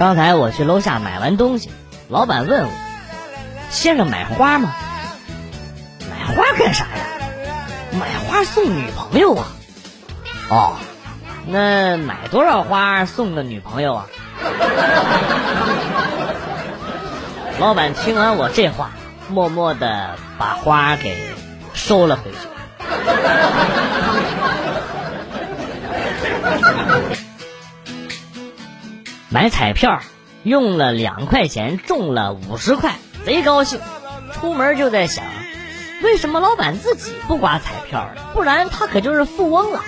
刚才我去楼下买完东西，老板问我：“先生买花吗？”买花干啥呀？买花送女朋友啊。哦，那买多少花送个女朋友啊？老板听完我这话，默默的把花给收了回去。买彩票，用了两块钱中了五十块，贼高兴。出门就在想，为什么老板自己不刮彩票不然他可就是富翁了。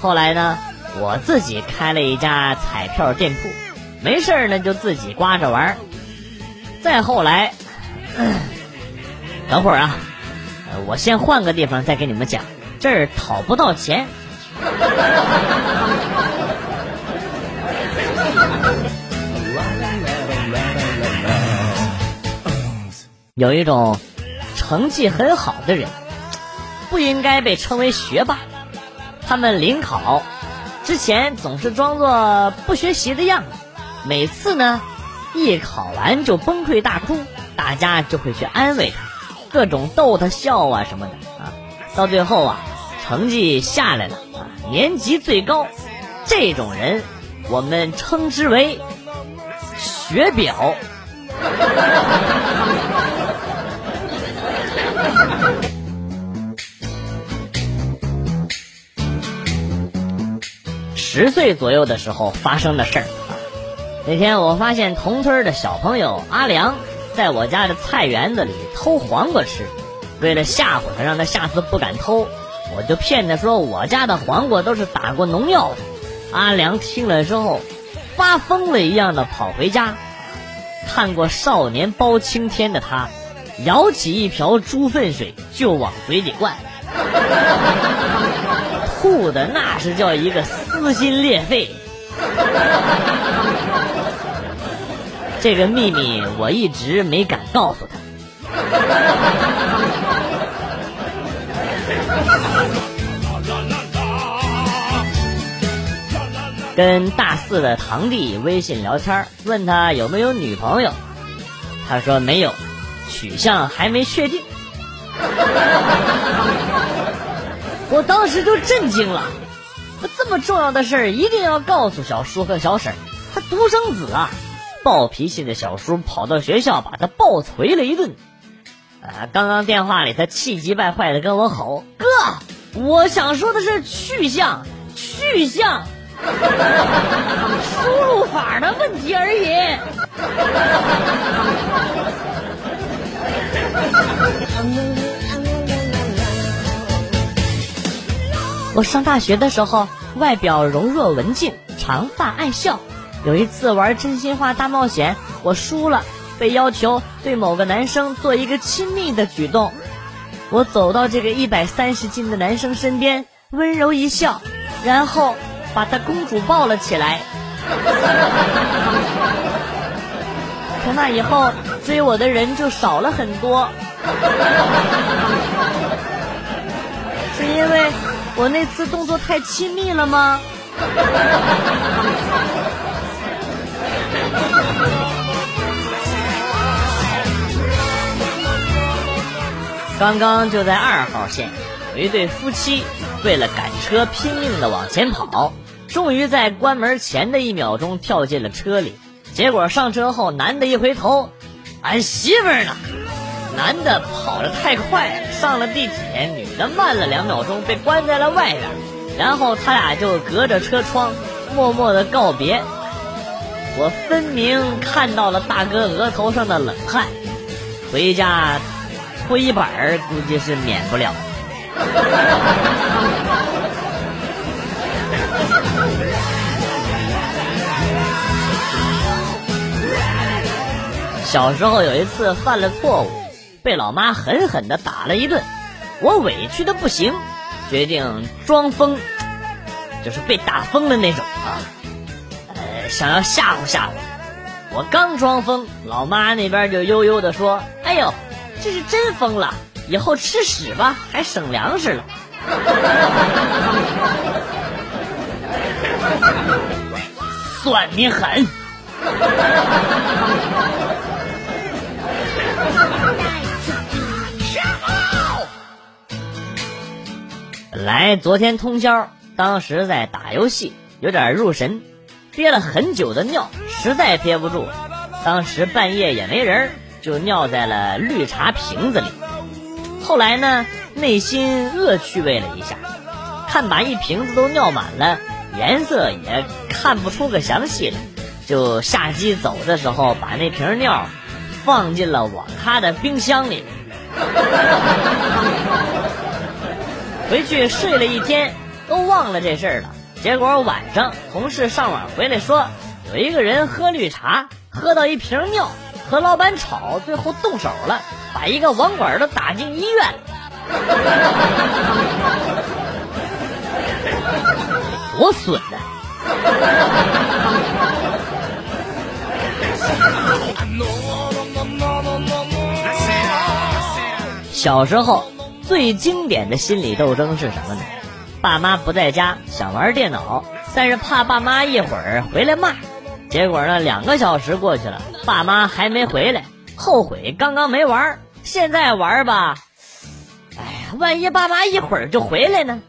后来呢，我自己开了一家彩票店铺，没事呢就自己刮着玩。再后来，等会儿啊，我先换个地方再给你们讲，这儿讨不到钱。有一种成绩很好的人，不应该被称为学霸。他们临考之前总是装作不学习的样子，每次呢一考完就崩溃大哭，大家就会去安慰他，各种逗他笑啊什么的啊。到最后啊，成绩下来了啊，年级最高，这种人我们称之为学表。十岁左右的时候发生的事儿，那天我发现同村的小朋友阿良在我家的菜园子里偷黄瓜吃，为了吓唬他，让他下次不敢偷，我就骗他说我家的黄瓜都是打过农药的。阿良听了之后，发疯了一样的跑回家。看过《少年包青天》的他，舀起一瓢猪粪水就往嘴里灌，吐的那是叫一个撕心裂肺。这个秘密我一直没敢告诉他。跟大四的堂弟微信聊天，问他有没有女朋友，他说没有，取向还没确定。我当时就震惊了，这么重要的事儿一定要告诉小叔和小婶他独生子啊，暴脾气的小叔跑到学校把他暴捶了一顿。啊，刚刚电话里他气急败坏的跟我吼：“哥，我想说的是去向，去向。”输入法的问题而已。我上大学的时候，外表柔弱文静，长发爱笑。有一次玩真心话大冒险，我输了，被要求对某个男生做一个亲密的举动。我走到这个一百三十斤的男生身边，温柔一笑，然后。把他公主抱了起来。从那以后，追我的人就少了很多。是因为我那次动作太亲密了吗？刚刚就在二号线，有一对夫妻为了赶车拼命的往前跑。终于在关门前的一秒钟跳进了车里，结果上车后，男的一回头，俺媳妇儿呢？男的跑得太快，上了地铁，女的慢了两秒钟，被关在了外边。然后他俩就隔着车窗，默默的告别。我分明看到了大哥额头上的冷汗，回家搓衣板估计是免不了。小时候有一次犯了错误，被老妈狠狠的打了一顿，我委屈的不行，决定装疯，就是被打疯的那种啊，呃，想要吓唬吓唬我。刚装疯，老妈那边就悠悠的说：“哎呦，这是真疯了，以后吃屎吧，还省粮食了。” 算你狠。本来昨天通宵，当时在打游戏，有点入神，憋了很久的尿，实在憋不住，当时半夜也没人，就尿在了绿茶瓶子里。后来呢，内心恶趣味了一下，看把一瓶子都尿满了，颜色也看不出个详细来，就下机走的时候把那瓶尿放进了网咖的冰箱里。回去睡了一天，都忘了这事儿了。结果晚上同事上网回来说，有一个人喝绿茶，喝到一瓶尿，和老板吵，最后动手了，把一个网管都打进医院。多损呐！小时候。最经典的心理斗争是什么呢？爸妈不在家，想玩电脑，但是怕爸妈一会儿回来骂。结果呢，两个小时过去了，爸妈还没回来，后悔刚刚没玩，现在玩吧。哎呀，万一爸妈一会儿就回来呢？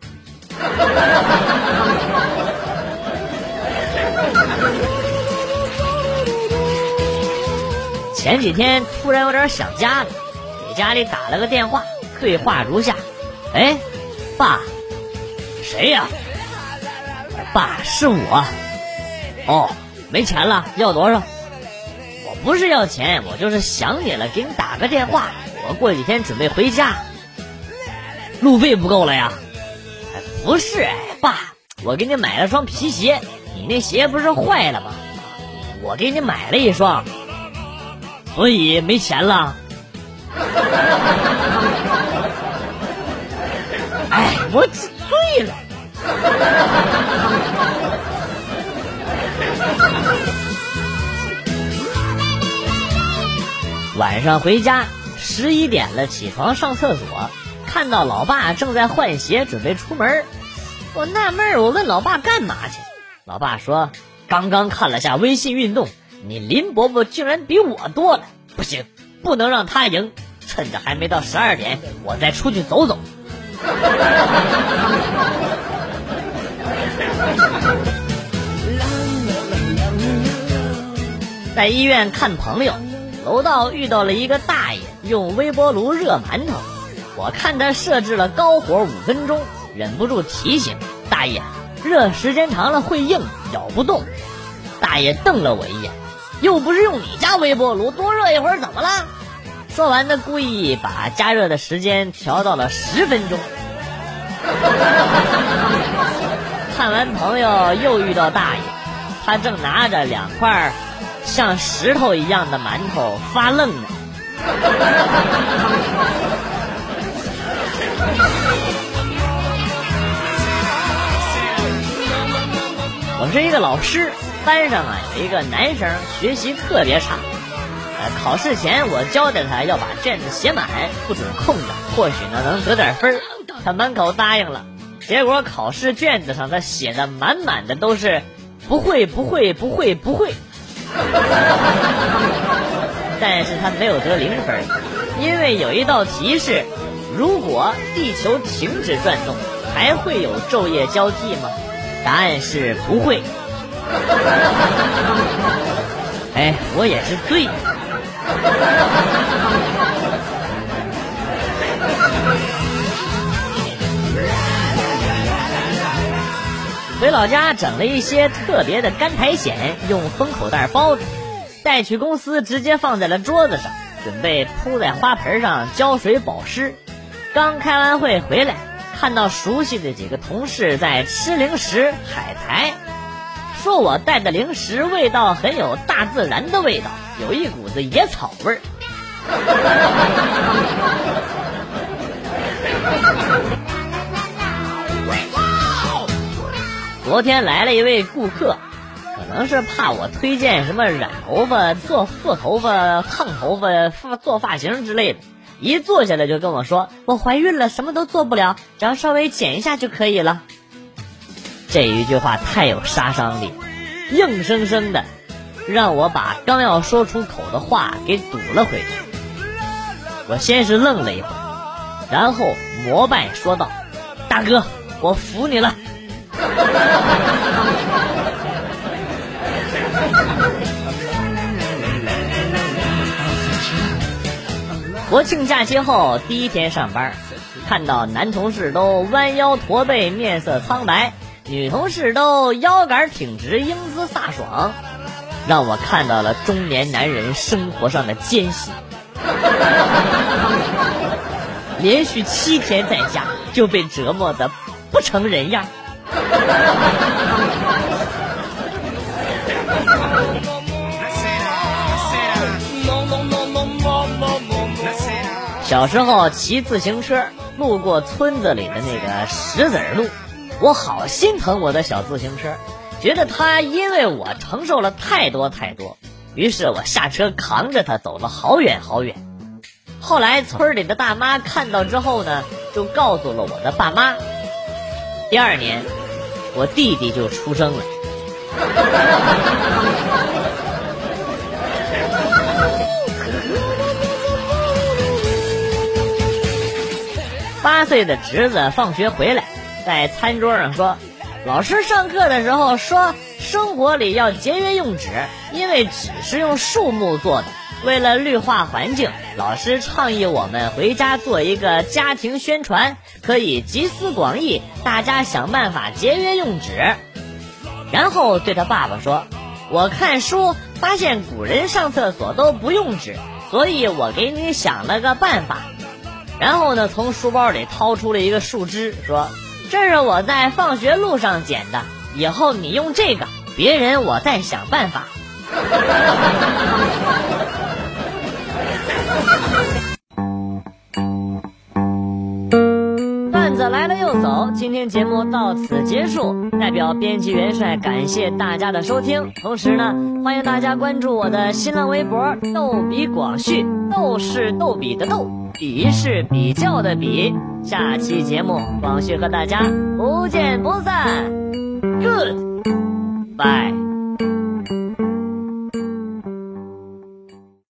前几天突然有点想家了，给家里打了个电话。对话如下：哎，爸，谁呀？爸，是我。哦，没钱了，要多少？我不是要钱，我就是想你了，给你打个电话。我过几天准备回家，路费不够了呀？不是，爸，我给你买了双皮鞋，你那鞋不是坏了吗？我给你买了一双，所以没钱了。哎，我醉了。晚上回家，十一点了，起床上厕所，看到老爸正在换鞋，准备出门。我纳闷我问老爸干嘛去？老爸说：“刚刚看了下微信运动，你林伯伯竟然比我多了，不行，不能让他赢。趁着还没到十二点，我再出去走走。”在医院看朋友，楼道遇到了一个大爷用微波炉热馒头，我看他设置了高火五分钟，忍不住提醒大爷：热时间长了会硬，咬不动。大爷瞪了我一眼，又不是用你家微波炉，多热一会儿怎么了？说完，他故意把加热的时间调到了十分钟。看完朋友，又遇到大爷，他正拿着两块像石头一样的馒头发愣呢。我是一个老师，班上啊有一个男生学习特别差，呃，考试前我交代他要把卷子写满，不准空着，或许呢能得点分。他满口答应了，结果考试卷子上他写的满满的都是不会不会不会不会，但是他没有得零分，因为有一道题是：如果地球停止转动，还会有昼夜交替吗？答案是不会。哎，我也是醉。回老家整了一些特别的干苔藓，用封口袋包着，带去公司直接放在了桌子上，准备铺在花盆上浇水保湿。刚开完会回来，看到熟悉的几个同事在吃零食海苔，说我带的零食味道很有大自然的味道，有一股子野草味儿。昨天来了一位顾客，可能是怕我推荐什么染头发、做做头发、烫头发、发做发型之类的，一坐下来就跟我说：“我怀孕了，什么都做不了，只要稍微剪一下就可以了。”这一句话太有杀伤力，硬生生的让我把刚要说出口的话给堵了回去。我先是愣了一会儿，然后膜拜说道：“大哥，我服你了。” 国庆假期后第一天上班，看到男同事都弯腰驼背，面色苍白；女同事都腰杆挺直，英姿飒爽，让我看到了中年男人生活上的艰辛。连续七天在家就被折磨的不成人样。小时候骑自行车路过村子里的那个石子路，我好心疼我的小自行车，觉得它因为我承受了太多太多，于是我下车扛着它走了好远好远。后来村里的大妈看到之后呢，就告诉了我的爸妈。第二年，我弟弟就出生了。八岁的侄子放学回来，在餐桌上说：“老师上课的时候说，生活里要节约用纸，因为纸是用树木做的。为了绿化环境，老师倡议我们回家做一个家庭宣传，可以集思广益，大家想办法节约用纸。”然后对他爸爸说：“我看书发现古人上厕所都不用纸，所以我给你想了个办法。”然后呢，从书包里掏出了一个树枝，说：“这是我在放学路上捡的，以后你用这个，别人我再想办法。”段子来了又走，今天节目到此结束。代表编辑元帅感谢大家的收听，同时呢，欢迎大家关注我的新浪微博“逗比广旭”，逗是逗比的逗。比是比较的比，下期节目广旭和大家不见不散，Good，bye。